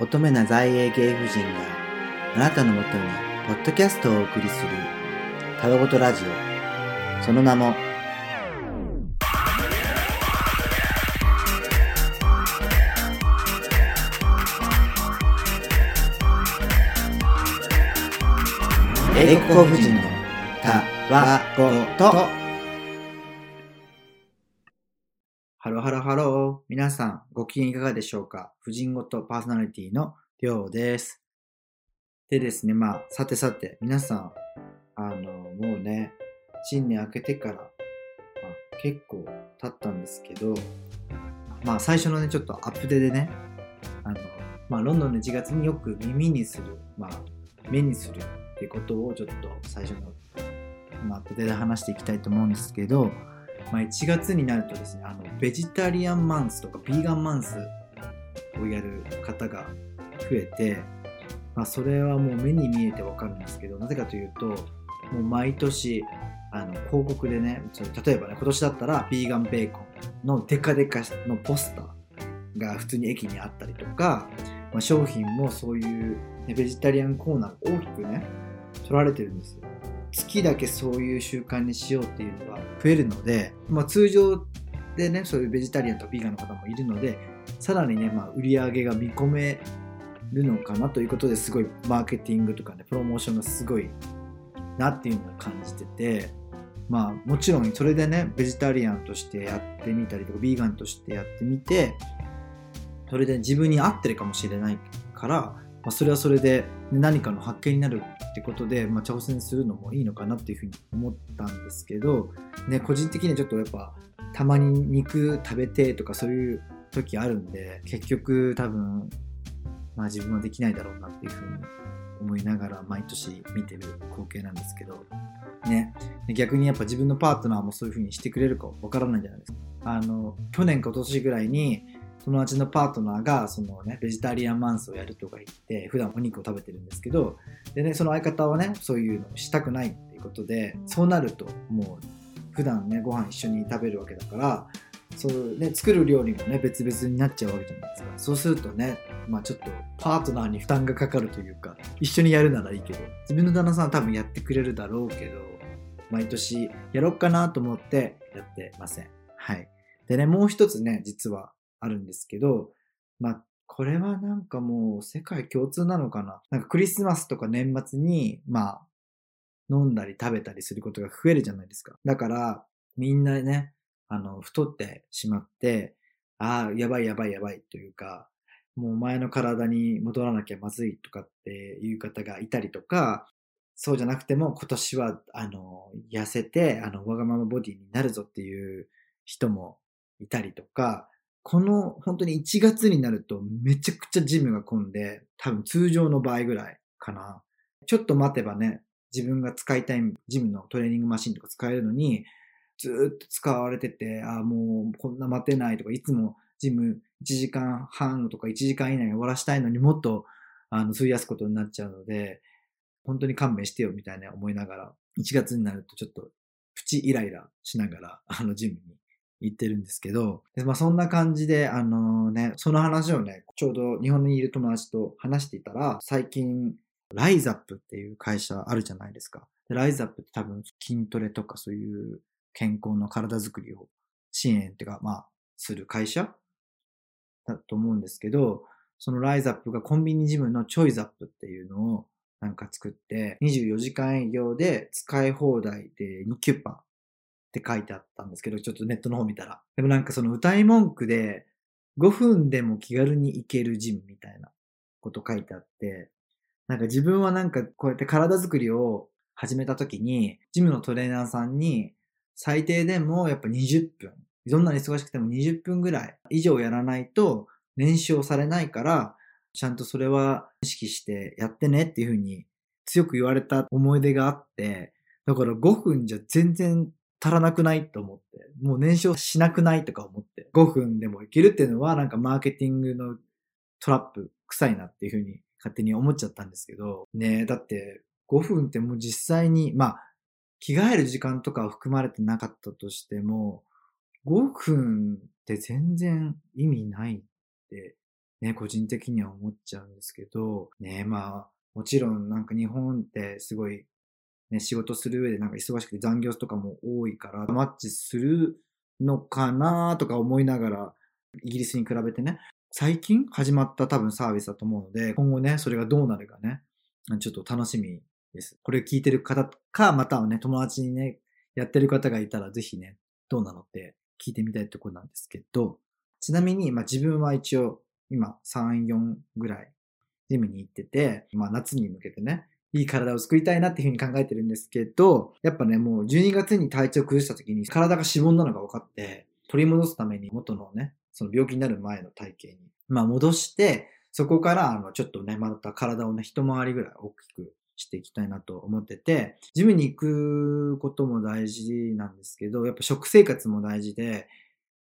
乙女な在英芸婦人があなたのもとにポッドキャストをお送りするたわごとラジオその名も英国婦人のたわごとHello hello hello。皆さん、ご機嫌いかがでしょうか？婦人ごとパーソナリティのりょうです。でですね、まあ、さてさて、皆さん、あの、もうね、新年明けてから、まあ、結構経ったんですけど、まあ、最初のね、ちょっとアップデートでね、あの、まあ、ロンドンの1月によく耳にする、まあ、目にするってことをちょっと最初の、まあ、アップデで話していきたいと思うんですけど、まあ、1月になるとですねあのベジタリアンマンスとかビーガンマンスをやる方が増えて、まあ、それはもう目に見えてわかるんですけどなぜかというともう毎年あの広告でね例えばね今年だったらビーガンベーコンのデカデカのポスターが普通に駅にあったりとか、まあ、商品もそういう、ね、ベジタリアンコーナーが大きくね取られてるんですよ。月だけそういう習慣にしようっていうのが増えるので、まあ、通常でねそういうベジタリアンとビーガンの方もいるのでさらにね、まあ、売り上げが見込めるのかなということですごいマーケティングとかねプロモーションがすごいなっていうのを感じててまあもちろんそれでねベジタリアンとしてやってみたりとかビーガンとしてやってみてそれで自分に合ってるかもしれないから、まあ、それはそれで何かの発見になるってことで、まあ、挑戦するのもいいのかなっていうふうに思ったんですけど、ね、個人的にはちょっとやっぱたまに肉食べてとかそういう時あるんで結局多分、まあ、自分はできないだろうなっていうふうに思いながら毎年見てる光景なんですけど、ね、逆にやっぱ自分のパートナーもそういうふうにしてくれるかわからないじゃないですか。あの去年か今年ぐらいに友達のパートナーがその、ね、ベジタリアンマンスをやるとか言って普段お肉を食べてるんですけどで、ね、その相方はねそういうのをしたくないっていうことでそうなるともう普段ねご飯一緒に食べるわけだからそう、ね、作る料理もね別々になっちゃうわけじゃないですか。そうするとね、まあ、ちょっとパートナーに負担がかかるというか一緒にやるならいいけど自分の旦那さんは多分やってくれるだろうけど毎年やろうかなと思ってやってません。はい。でねもう一つね実はあるんですけど、まあ、これはなんかもう世界共通なのかな。なんかクリスマスとか年末に、まあ、飲んだり食べたりすることが増えるじゃないですか。だから、みんなね、あの、太ってしまって、ああ、やばいやばいやばいというか、もう前の体に戻らなきゃまずいとかっていう方がいたりとか、そうじゃなくても今年は、あの、痩せて、あの、わがままボディになるぞっていう人もいたりとか、この本当に1月になるとめちゃくちゃジムが混んで、多分通常の倍ぐらいかな。ちょっと待てばね、自分が使いたいジムのトレーニングマシンとか使えるのに、ずっと使われてて、ああ、もうこんな待てないとか、いつもジム1時間半とか1時間以内に終わらしたいのにもっとあの費やすことになっちゃうので、本当に勘弁してよみたいな思いながら、1月になるとちょっとプチイライラしながら、あのジムに言ってるんですけど、でまあ、そんな感じで、あのね、その話をね、ちょうど日本にいる友達と話していたら、最近、ライザップっていう会社あるじゃないですか。でライザップって多分筋トレとかそういう健康の体づくりを支援っていうか、まあ、する会社だと思うんですけど、そのライザップがコンビニジムのチョイザップっていうのをなんか作って、24時間営業で使い放題で2キュッパーって書いてあったんですけど、ちょっとネットの方見たら。でもなんかその歌い文句で、5分でも気軽に行けるジムみたいなこと書いてあって、なんか自分はなんかこうやって体作りを始めた時に、ジムのトレーナーさんに、最低でもやっぱ20分、どんなに忙しくても20分ぐらい以上やらないと燃焼されないから、ちゃんとそれは意識してやってねっていうふうに強く言われた思い出があって、だから5分じゃ全然足らなくないと思って、もう燃焼しなくないとか思って、5分でもいけるっていうのはなんかマーケティングのトラップ臭いなっていうふうに勝手に思っちゃったんですけど、ねえだって5分ってもう実際に、まあ、着替える時間とかは含まれてなかったとしても、5分って全然意味ないって、ね、個人的には思っちゃうんですけど、ね、まあ、もちろんなんか日本ってすごい、ね、仕事する上でなんか忙しくて残業とかも多いから、マッチするのかなとか思いながら、イギリスに比べてね、最近始まった多分サービスだと思うので、今後ね、それがどうなるかね、ちょっと楽しみです。これ聞いてる方か、またはね、友達にね、やってる方がいたら、ぜひね、どうなのって聞いてみたいところなんですけど、ちなみに、まあ自分は一応、今3、4ぐらい、ジムに行ってて、まあ夏に向けてね、いい体を作りたいなっていうふうに考えてるんですけど、やっぱね、もう12月に体調崩した時に体が脂肪なのが分かって、取り戻すために元のね、その病気になる前の体型に、まあ戻して、そこから、あの、ちょっとね、また体をね、一回りぐらい大きくしていきたいなと思ってて、ジムに行くことも大事なんですけど、やっぱ食生活も大事で、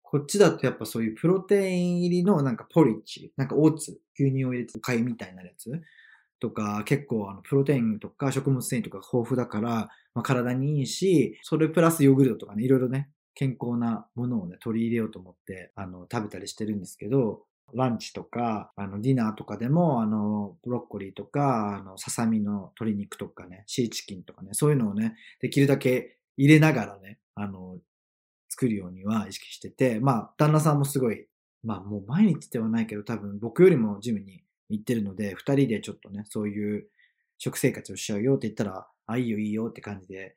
こっちだとやっぱそういうプロテイン入りのなんかポリッチ、なんかオーツ、牛乳を入れておみたいなやつとか、結構あのプロテインとか食物繊維とか豊富だから、まあ、体にいいし、それプラスヨーグルトとかね、いろいろね、健康なものをね、取り入れようと思って、あの、食べたりしてるんですけど、ランチとか、あの、ディナーとかでも、あの、ブロッコリーとか、あの、ささみの鶏肉とかね、シーチキンとかね、そういうのをね、できるだけ入れながらね、あの、作るようには意識してて、まあ、旦那さんもすごい、まあ、もう毎日ではないけど、多分僕よりもジムに行ってるので、二人でちょっとね、そういう食生活をしちゃうよって言ったら、あ、いいよいいよって感じで、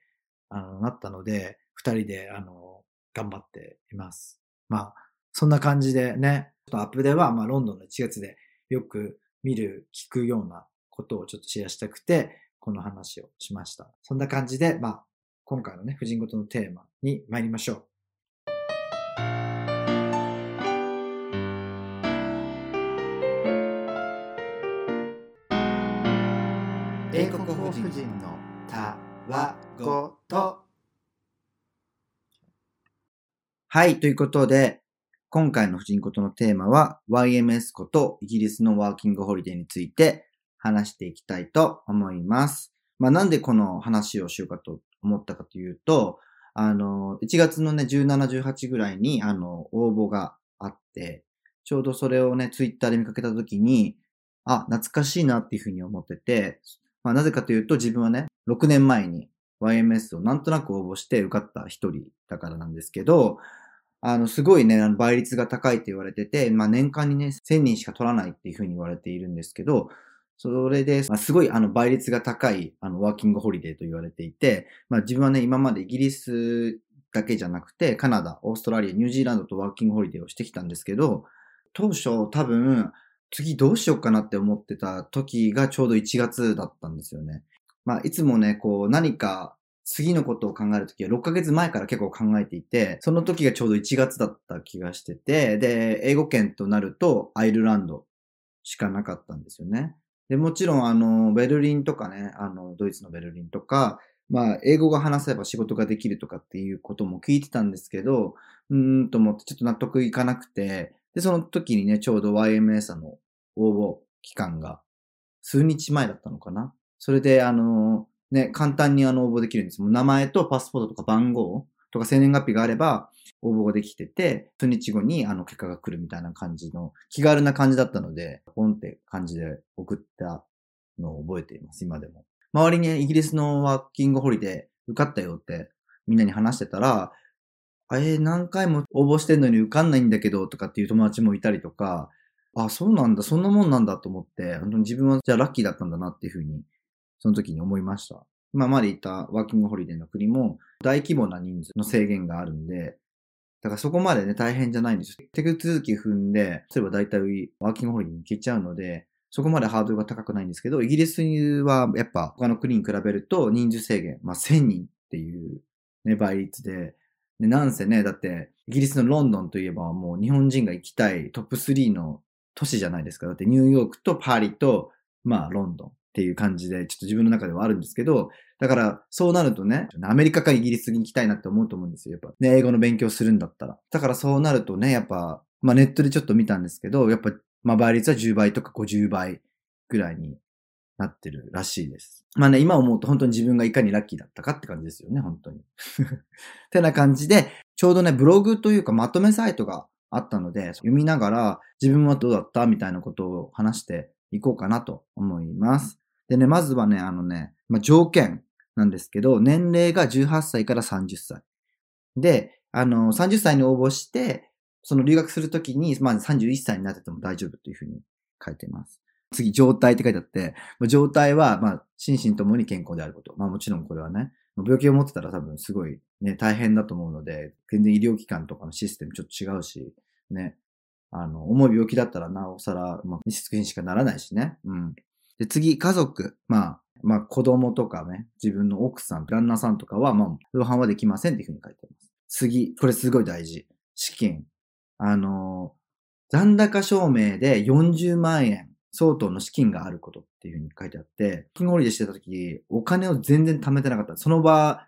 あの、なったので、二人で、あの、頑張っています。まあ、そんな感じでね、ちょっとアップでは、まあ、ロンドンの1月でよく見る、聞くようなことをちょっとシェアしたくて、この話をしました。そんな感じで、まあ、今回のね、婦人事のテーマに参りましょう。婦人のたわごと。はい、ということで、今回の婦人ことのテーマは YMS ことイギリスのワーキングホリデーについて話していきたいと思います。まあなんでこの話をしようかと思ったかというと、あの、1月のね、17、18ぐらいに、あの、応募があって、ちょうどそれをね、ツイッターで見かけたときに、あ、懐かしいなっていうふうに思ってて、まあなぜかというと自分はね、6年前に YMS をなんとなく応募して受かった一人だからなんですけど、あの、すごいね、倍率が高いって言われてて、まあ年間にね、1000人しか取らないっていうふうに言われているんですけど、それで、まあ、すごいあの倍率が高いあのワーキングホリデーと言われていて、まあ自分はね、今までイギリスだけじゃなくて、カナダ、オーストラリア、ニュージーランドとワーキングホリデーをしてきたんですけど、当初多分、次どうしようかなって思ってた時がちょうど1月だったんですよね。まあいつもね、こう何か次のことを考えるときは6ヶ月前から結構考えていて、その時がちょうど1月だった気がしてて、で、英語圏となるとアイルランドしかなかったんですよね。で、もちろんあの、ベルリンとかね、あの、ドイツのベルリンとか、まあ、英語が話せば仕事ができるとかっていうことも聞いてたんですけど、うーんと思ってちょっと納得いかなくて、で、その時にね、ちょうど YMS の応募期間が数日前だったのかな。それで、あの、ね、簡単にあの応募できるんです。もう名前とパスポートとか番号とか生年月日があれば応募ができてて、数日後にあの結果が来るみたいな感じの気軽な感じだったので、ポンって感じで送ったのを覚えています、今でも。周りにイギリスのワーキングホリデー受かったよってみんなに話してたら、えー、何回も応募してんのに受かんないんだけどとかっていう友達もいたりとか、あ、そうなんだ、そんなもんなんだと思って、本当に自分はじゃあラッキーだったんだなっていうふうにその時に思いました。今までいたワーキングホリデーの国も大規模な人数の制限があるんで、だからそこまでね、大変じゃないんですよ。手続き踏んで、例えば大体ワーキングホリデーに行けちゃうので、そこまでハードルが高くないんですけど、イギリスはやっぱ他の国に比べると人数制限、まあ1000人っていうね、倍率で、で、なんせね、だって、イギリスのロンドンといえばもう日本人が行きたいトップ3の都市じゃないですか。だってニューヨークとパリと、まあロンドン。っていう感じで、ちょっと自分の中ではあるんですけど、だから、そうなるとね、アメリカかイギリスに行きたいなって思うと思うんですよ。やっぱね、英語の勉強するんだったら。だからそうなるとね、やっぱ、まあネットでちょっと見たんですけど、やっぱ、まあ倍率は10倍とか50倍ぐらいになってるらしいです。まあね、今思うと本当に自分がいかにラッキーだったかって感じですよね、本当に。ってな感じで、ちょうどね、ブログというかまとめサイトがあったので、読みながら自分はどうだったみたいなことを話していこうかなと思います。でね、まずはね、あのね、まあ、条件なんですけど、年齢が18歳から30歳。で、あの、30歳に応募して、その留学するときに、まあ、31歳になってても大丈夫というふうに書いてます。次、状態って書いてあって、状態は、まあ、心身ともに健康であること。まあもちろんこれはね、病気を持ってたら多分すごいね、大変だと思うので、全然医療機関とかのシステムちょっと違うし、ね、あの、重い病気だったらなおさら、まあ、密室にしかならないしね。うん。で、次、家族。まあ、まあ、子供とかね、自分の奥さん、旦那さんとかは、まあ、同伴はできませんっていうふうに書いてます。次、これすごい大事。資金。あの、残高証明で40万円相当の資金があることっていうふうに書いてあって、金ゴリでしてた時、お金を全然貯めてなかった。その場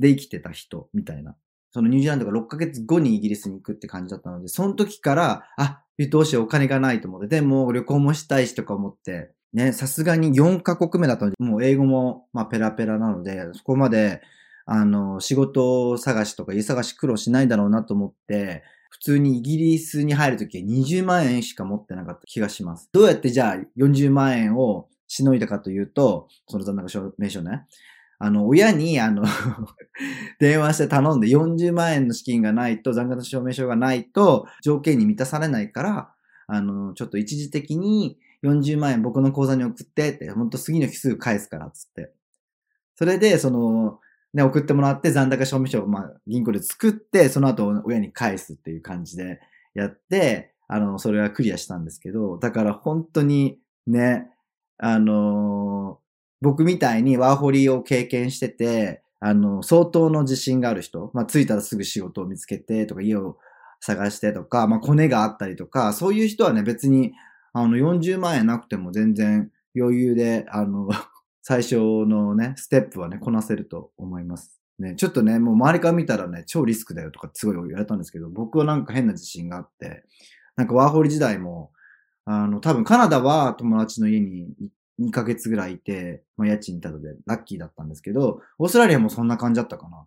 で生きてた人みたいな。そのニュージーランドが6ヶ月後にイギリスに行くって感じだったので、その時から、あ、どうしようお金がないと思って、でも旅行もしたいしとか思って、ね、さすがに4カ国目だったので、もう英語も、まあ、ペラペラなので、そこまで、あの、仕事探しとか家探し苦労しないだろうなと思って、普通にイギリスに入るときは20万円しか持ってなかった気がします。どうやってじゃあ40万円をしのいだかというと、その残高証明書ね。あの、親に、あの 電話して頼んで40万円の資金がないと、残高証明書がないと、条件に満たされないから、あの、ちょっと一時的に40万円僕の口座に送ってって、ほんと次の日すぐ返すから、つって。それで、その、ね、送ってもらって残高証明書を、まあ、銀行で作って、その後親に返すっていう感じでやって、あの、それはクリアしたんですけど、だから本当にね、あの、僕みたいにワーホリを経験してて、あの、相当の自信がある人、まあ、着いたらすぐ仕事を見つけてとか、家を探してとか、まあ、コネがあったりとか、そういう人はね、別に、あの、40万円なくても全然余裕で、あの、最初のね、ステップはね、こなせると思います。ね、ちょっとね、もう周りから見たらね、超リスクだよとかすごい言われたんですけど、僕はなんか変な自信があって、なんかワーホリ時代も、あの、多分カナダは友達の家に2ヶ月ぐらいいて、まあ家賃ただでラッキーだったんですけど、オーストラリアもそんな感じだったかな。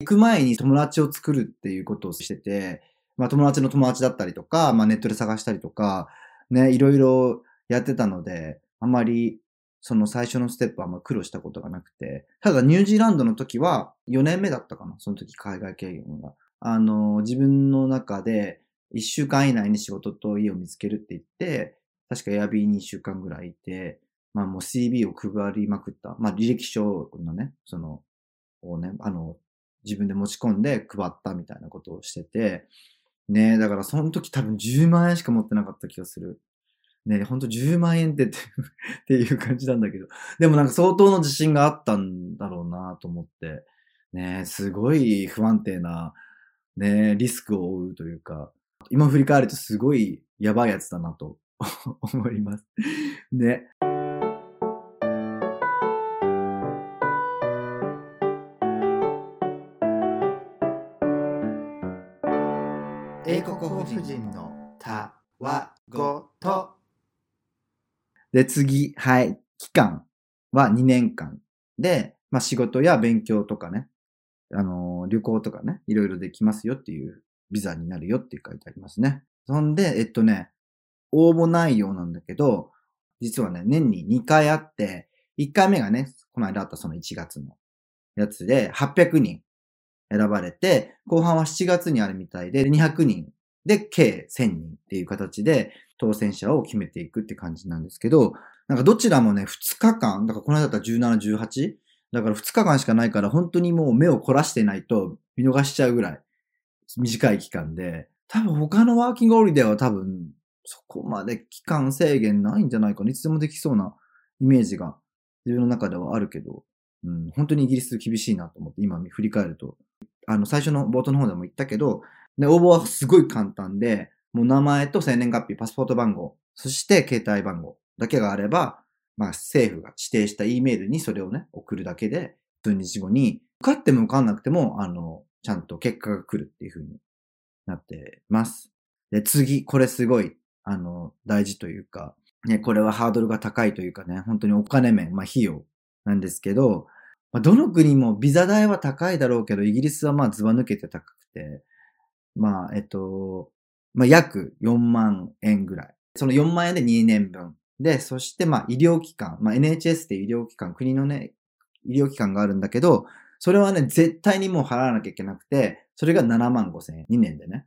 行く前に友達を作るっていうことをしてて、まあ友達の友達だったりとか、まあネットで探したりとか、ね、いろいろやってたので、あんまりその最初のステップはあんま苦労したことがなくて、ただニュージーランドの時は4年目だったかな、その時海外経験が。あの、自分の中で1週間以内に仕事と家を見つけるって言って、確かエアビーに1週間ぐらいいて、まあもう CB を配りまくった。まあ履歴書のね、その、をね、あの、自分で持ち込んで配ったみたいなことをしてて、ねだからその時多分10万円しか持ってなかった気がする。ね、ほんと10万円ってっていう感じなんだけど。でもなんか相当の自信があったんだろうなと思って。ね、すごい不安定な、ね、リスクを負うというか、今振り返るとすごいやばいやつだなと 思います。ね。英国法人のたわごと。で、次、はい、期間は2年間で、まあ仕事や勉強とかね、あのー、旅行とかね、いろいろできますよっていうビザになるよって書いてありますね。そんで、えっとね、応募内容なんだけど、実はね、年に2回あって、1回目がね、この間あったその1月のやつで、800人選ばれて、後半は7月にあるみたいで、200人で、計1000人っていう形で、当選者を決めていくって感じなんですけど、なんかどちらもね、2日間、だからこの間だったら17、18? だから2日間しかないから、本当にもう目を凝らしてないと見逃しちゃうぐらい短い期間で、多分他のワーキングオリデーは多分そこまで期間制限ないんじゃないかな。いつでもできそうなイメージが自分の中ではあるけど、うん、本当にイギリス厳しいなと思って今振り返ると、あの最初の冒頭の方でも言ったけど、で、応募はすごい簡単で、もう名前と生年月日、パスポート番号、そして携帯番号だけがあれば、まあ政府が指定した E メールにそれをね、送るだけで、数日後に、受かっても受かんなくても、あの、ちゃんと結果が来るっていう風になってます。で、次、これすごい、あの、大事というか、ね、これはハードルが高いというかね、本当にお金面、まあ費用なんですけど、まあ、どの国もビザ代は高いだろうけど、イギリスはまあズバ抜けて高くて、まあ、えっと、まあ、約4万円ぐらい。その4万円で2年分。で、そしてまあ医療機関、まあ NHS って医療機関、国のね、医療機関があるんだけど、それはね、絶対にもう払わなきゃいけなくて、それが7万5千円。2年でね。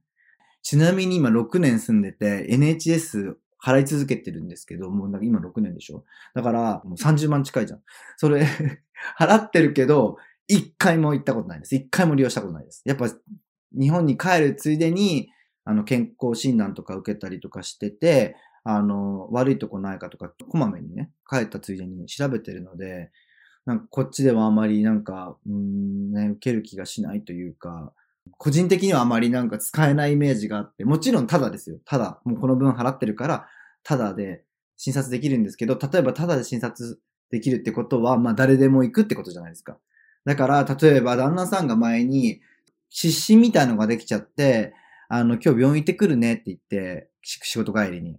ちなみに今6年住んでて、NHS 払い続けてるんですけど、もう今6年でしょ？だから、もう30万近いじゃん。それ 払ってるけど、一回も行ったことないです。一回も利用したことないです。やっぱ、日本に帰るついでに、あの、健康診断とか受けたりとかしてて、あの、悪いとこないかとか、こまめにね、帰ったついでに調べてるので、なんかこっちではあまりなんか、うん、ね、受ける気がしないというか、個人的にはあまりなんか使えないイメージがあって、もちろんただですよ。ただ、もうこの分払ってるから、ただで診察できるんですけど、例えばただで診察できるってことは、まあ誰でも行くってことじゃないですか。だから、例えば旦那さんが前に、失神みたいのができちゃって、あの、今日病院行ってくるねって言って、仕事帰りに。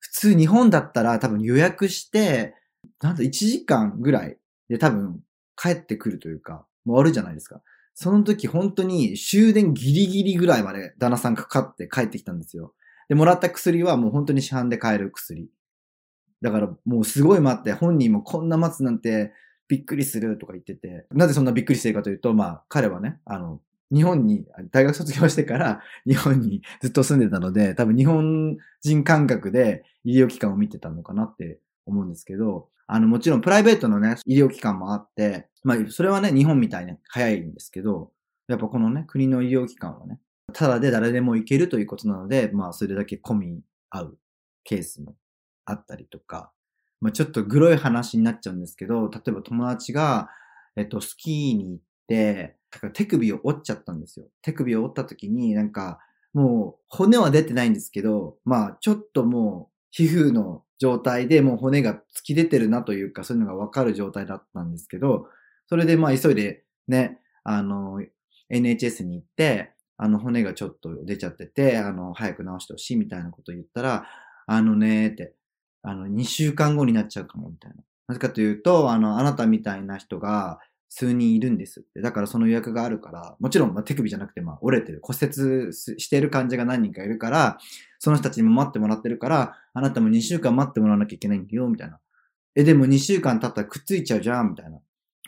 普通日本だったら多分予約して、なんと1時間ぐらいで多分帰ってくるというか、もう終わるじゃないですか。その時本当に終電ギリギリぐらいまで旦那さんかかって帰ってきたんですよ。で、もらった薬はもう本当に市販で買える薬。だからもうすごい待って、本人もこんな待つなんてびっくりするとか言ってて、なぜそんなびっくりしてるかというと、まあ彼はね、あの、日本に、大学卒業してから 日本にずっと住んでたので、多分日本人感覚で医療機関を見てたのかなって思うんですけど、あの、もちろんプライベートのね、医療機関もあって、まあ、それはね、日本みたいに早いんですけど、やっぱこのね、国の医療機関はね、ただで誰でも行けるということなので、まあ、それだけ込み合うケースもあったりとか、まあ、ちょっとグロい話になっちゃうんですけど、例えば友達が、えっと、スキーに行って、手首を折っちゃったんですよ。手首を折った時になんか、もう骨は出てないんですけど、まあちょっともう皮膚の状態でもう骨が突き出てるなというか、そういうのがわかる状態だったんですけど、それでまあ急いでね、あの、NHS に行って、あの骨がちょっと出ちゃってて、あの、早く治してほしいみたいなことを言ったら、あのねーって、あの、2週間後になっちゃうかもみたいな。なぜかというと、あの、あなたみたいな人が、数人いるんですって。だからその予約があるから、もちろん、ま、手首じゃなくて、まあ、折れてる、骨折してる感じが何人かいるから、その人たちにも待ってもらってるから、あなたも2週間待ってもらわなきゃいけないんだよ、みたいな。え、でも2週間経ったらくっついちゃうじゃん、みたいな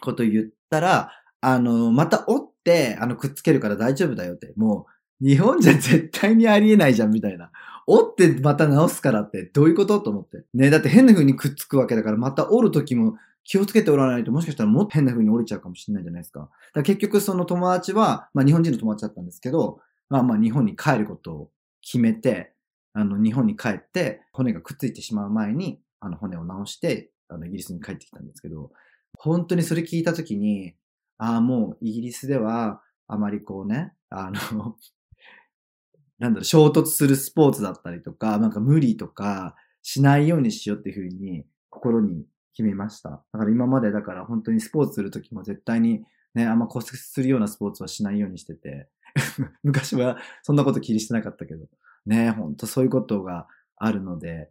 こと言ったら、あの、また折って、あの、くっつけるから大丈夫だよって。もう、日本じゃ絶対にありえないじゃん、みたいな。折ってまた直すからってどういうこと？と思って。ね、だって変な風にくっつくわけだから、また折る時も気をつけておらないと、もしかしたらもっと変な風に降りちゃうかもしれないじゃないですか。だ結局その友達は、まあ日本人の友達だったんですけど、まあまあ日本に帰ることを決めて、あの日本に帰って骨がくっついてしまう前に、あの骨を直して、あのイギリスに帰ってきたんですけど、本当にそれ聞いたときに、ああ、もうイギリスではあまりこうね、あの なんだろう、衝突するスポーツだったりとか、なんか無理とかしないようにしようっていうふうに心に決めました。だから今までだから本当にスポーツするときも絶対にね、あんま骨折するようなスポーツはしないようにしてて、昔はそんなこと気にしてなかったけど、ね、ほんとそういうことがあるので、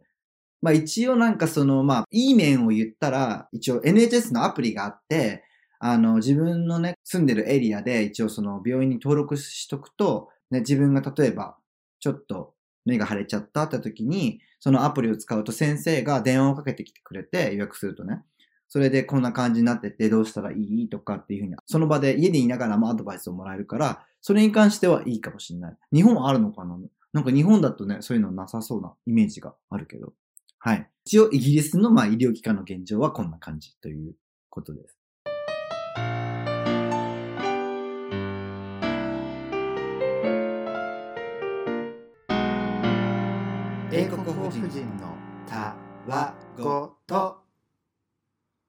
まあ一応なんかその、まあいい面を言ったら、一応 NHS のアプリがあって、あの自分のね、住んでるエリアで一応その病院に登録しとくと、ね、自分が例えばちょっと目が腫れちゃったって時に、そのアプリを使うと先生が電話をかけてきてくれて予約するとね。それでこんな感じになっててどうしたらいいとかっていうふうに、その場で家にいながらもアドバイスをもらえるから、それに関してはいいかもしれない。日本あるのかな？なんか日本だとね、そういうのなさそうなイメージがあるけど。はい。一応イギリスのまあ医療機関の現状はこんな感じということです。英国法人のたわごと。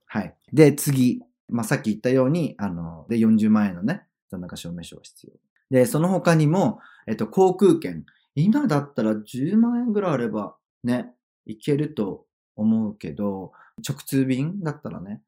はい。で、次。まあ、さっき言ったように、あの、で、40万円のね、残高証明書が必要。で、その他にも、えっと、航空券。今だったら10万円ぐらいあれば、ね、いけると思うけど、直通便だったらね。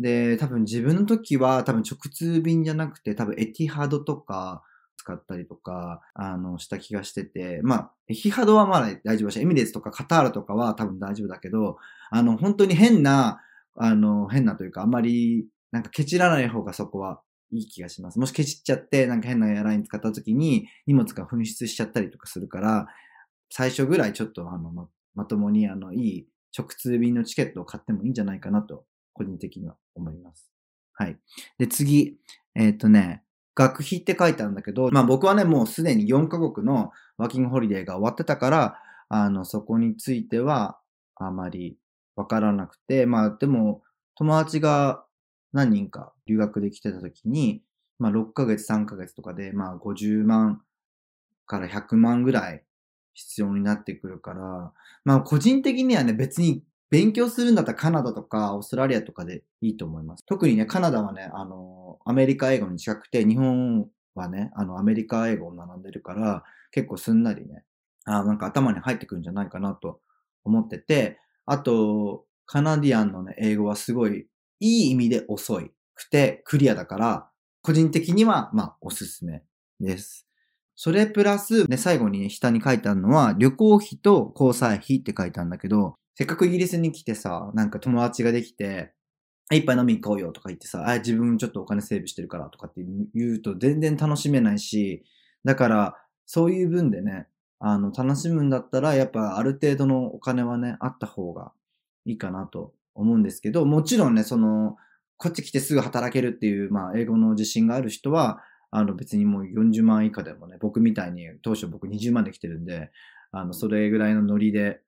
で、多分自分の時は多分直通便じゃなくて、多分エティハドとか、使ったりとか、あの、した気がしてて、まあ、エヒハドはまだ大丈夫だし、エミレーツとかカタールとかは多分大丈夫だけど、あの、本当に変な、あの、変なというか、あんまり、なんかケチらない方がそこはいい気がします。もしケチっちゃって、なんか変なエアライン使った時に荷物が紛失しちゃったりとかするから、最初ぐらいちょっとあのままともにあのいい直通便のチケットを買ってもいいんじゃないかなと、個人的には思います。はい。で、次、えっ、とね、学費って書いてあるんだけど、まあ僕はね、もうすでに4カ国のワーキングホリデーが終わってたから、あの、そこについてはあまりわからなくて、まあでも、友達が何人か留学で来てた時に、まあ6ヶ月、3ヶ月とかで、まあ50万から100万ぐらい必要になってくるから、まあ個人的にはね、別に勉強するんだったらカナダとかオーストラリアとかでいいと思います。特にね、カナダはね、あの、アメリカ英語に近くて、日本はね、あの、アメリカ英語を学んでるから、結構すんなりね、あなんか頭に入ってくるんじゃないかなと思ってて、あと、カナディアンのね、英語はすごいいい意味で遅いくてクリアだから、個人的には、まあ、おすすめです。それプラス、ね、最後に、ね、下に書いてあるのは、旅行費と交際費って書いてあるんだけど、せっかくイギリスに来てさ、なんか友達ができて、一杯飲み行こうよとか言ってさ、あ、自分ちょっとお金セーブしてるからとかって言うと全然楽しめないし、だから、そういう分でね、あの、楽しむんだったら、やっぱある程度のお金はね、あった方がいいかなと思うんですけど、もちろんね、その、こっち来てすぐ働けるっていう、まあ、英語の自信がある人は、あの、別にもう40万以下でもね、僕みたいに、当初僕20万で来てるんで、あの、それぐらいのノリで、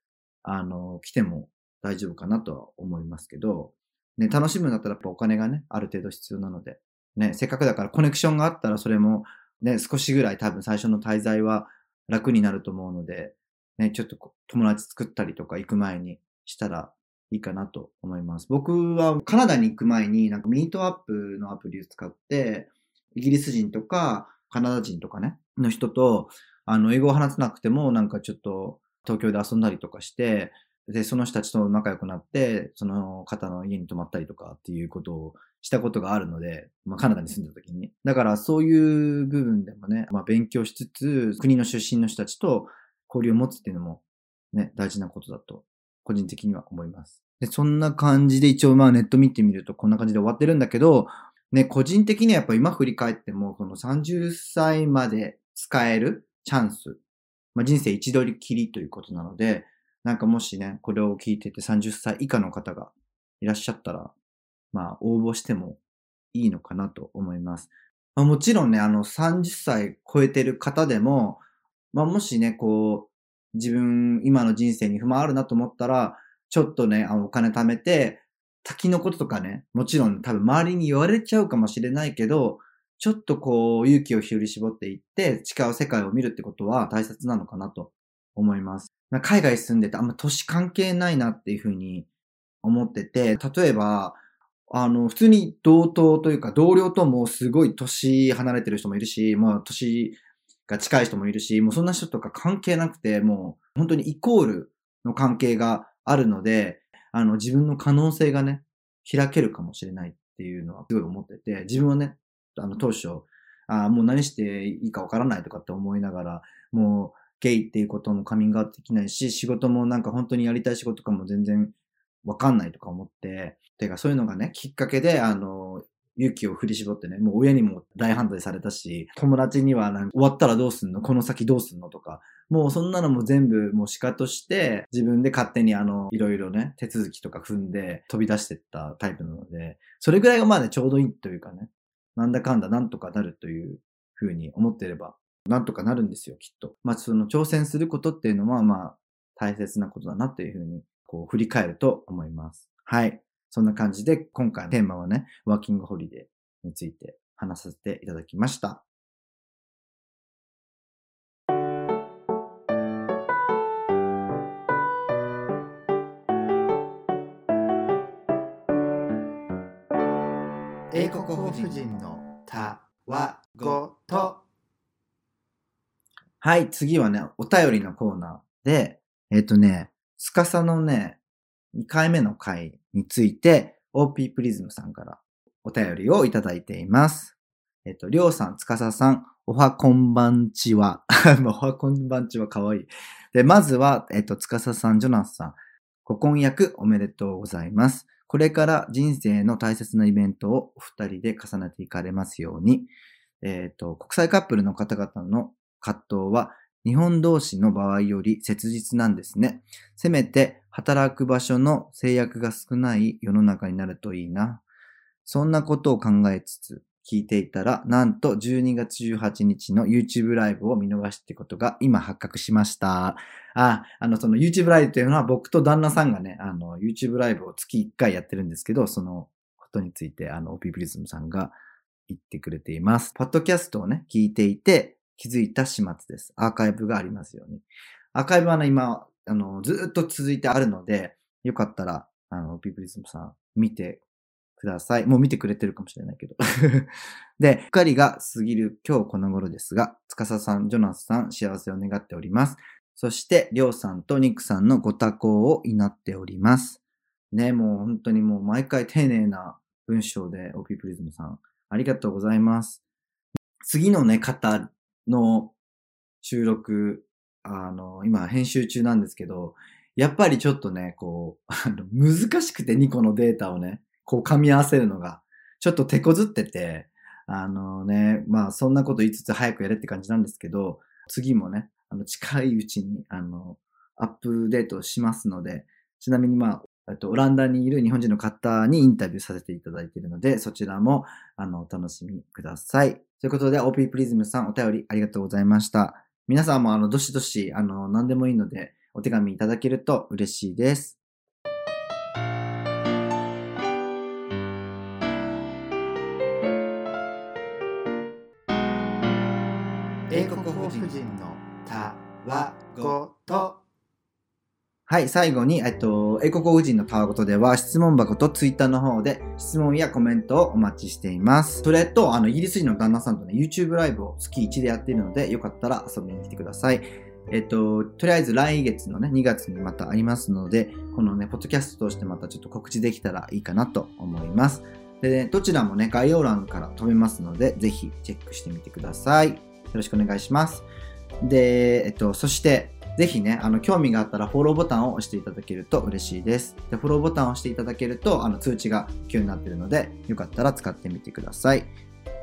あの、来ても大丈夫かなとは思いますけど、ね、楽しむんだったらやっぱお金がね、ある程度必要なので、ね、せっかくだからコネクションがあったらそれも、ね、少しぐらい多分最初の滞在は楽になると思うので、ね、ちょっと友達作ったりとか行く前にしたらいいかなと思います。僕はカナダに行く前になんかミートアップのアプリを使って、イギリス人とかカナダ人とかね、の人と、あの、英語を話せなくてもなんかちょっと東京で遊んだりとかして、で、その人たちと仲良くなって、その方の家に泊まったりとかっていうことをしたことがあるので、まあ、カナダに住んだ時に。だからそういう部分でもね、まあ、勉強しつつ、国の出身の人たちと交流を持つっていうのもね、大事なことだと、個人的には思います。で、そんな感じで一応まあネット見てみるとこんな感じで終わってるんだけど、ね、個人的にはやっぱ今振り返っても、この30歳まで使えるチャンス、まあ、人生一度きりということなので、なんかもしね、これを聞いてて30歳以下の方がいらっしゃったら、まあ応募してもいいのかなと思います。まあ、もちろんね、あの30歳超えてる方でも、まあもしね、こう、自分今の人生に不満あるなと思ったら、ちょっとね、あのお金貯めて、先のこととかね、もちろん多分周りに言われちゃうかもしれないけど、ちょっとこう勇気を振り絞っていって違う世界を見るってことは大切なのかなと思います。海外住んでてあんま年関係ないなっていうふうに思ってて、例えば、あの、普通に同等というか同僚ともすごい年離れてる人もいるし、まあ年が近い人もいるし、もうそんな人とか関係なくて、もう本当にイコールの関係があるので、あの自分の可能性がね、開けるかもしれないっていうのはすごい思ってて、自分はね、あの当初、あもう何していいかわからないとかって思いながら、もうゲイっていうこともカミングアウトできないし、仕事もなんか本当にやりたい仕事とかも全然わかんないとか思って、てかそういうのがね、きっかけで、あの、勇気を振り絞ってね、もう親にも大反対されたし、友達にはなんか終わったらどうすんの？この先どうすんの？とか、もうそんなのも全部もう仕方して、自分で勝手にあの、いろいろね、手続きとか踏んで飛び出してったタイプなので、それぐらいがまあね、ちょうどいいというかね、なんだかんだなんとかなるというふうに思ってれば、なんとかなるんですよ、きっと。まあ、その挑戦することっていうのは、まあ、大切なことだなっていうふうに、こう、振り返ると思います。はい。そんな感じで、今回テーマはね、ワーキングホリデーについて話させていただきました。英国法人のたわご。はい、次はね、お便りのコーナーで、えっ、とね、スカサのね、2回目の回について、OP プリズムさんからお便りをいただいています。えっ、と、りょうさん、つかささん、おはこんばんちは。おはこんばんちはかわいい。で、まずは、えっ、と、つかささん、ジョナスさん、ご婚約おめでとうございます。これから人生の大切なイベントをお二人で重ねていかれますように、えっ、と、国際カップルの方々の葛藤は日本同士の場合より切実なんですね。せめて働く場所の制約が少ない世の中になるといいな。そんなことを考えつつ聞いていたら、なんと12月18日の YouTube ライブを見逃してことが今発覚しました。あ、あの、その YouTube ライブというのは僕と旦那さんがね、あの、YouTube ライブを月1回やってるんですけど、そのことについて、あの、OP プリズムさんが言ってくれています。ポッドキャストをね、聞いていて気づいた始末です。アーカイブがありますように。アーカイブはね、今、あの、ずっと続いてあるので、よかったら、あの、OP プリズムさん見てください。もう見てくれてるかもしれないけど。で、光が過ぎる今日この頃ですが、司さん、ジョナスさん、幸せを願っております。そして、りょうさんとニックさんのご多幸を祈っております。ね、もう本当にもう毎回丁寧な文章で OP プリズムさん、ありがとうございます。次のね、方の収録、あの、今編集中なんですけど、やっぱりちょっとね、こう、あの難しくて2個のデータをね、こう噛み合わせるのが、ちょっと手こずってて、あのね、まあそんなこと言いつつ早くやれって感じなんですけど、次もね、あの近いうちに、あの、アップデートしますので、ちなみにまあ、とオランダにいる日本人の方にインタビューさせていただいているので、そちらも、あの、お楽しみください。ということで、OP プリズムさんお便りありがとうございました。皆さんもあの、どしどし、あの、何でもいいので、お手紙いただけると嬉しいです。英国法人のたわごと。はい、最後に、えっと、英国法人のたわごとでは、質問箱とツイッターの方で質問やコメントをお待ちしています。それと、あの、イギリス人の旦那さんとね、YouTube ライブを月1でやっているので、よかったら遊びに来てください。えっと、とりあえず来月のね、2月にまたありますので、このね、ポッドキャストとしてまたちょっと告知できたらいいかなと思います。で、ね、どちらもね、概要欄から飛べますので、ぜひチェックしてみてください。よろしくお願いします。で、えっと、そして、ぜひね、あの、興味があったらフォローボタンを押していただけると嬉しいです。で、フォローボタンを押していただけると、あの、通知が急になってるので、よかったら使ってみてください。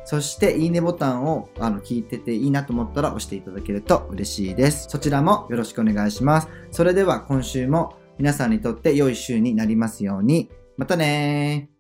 そして、いいねボタンを、あの、聞いてていいなと思ったら押していただけると嬉しいです。そちらもよろしくお願いします。それでは今週も皆さんにとって良い週になりますように。またねー。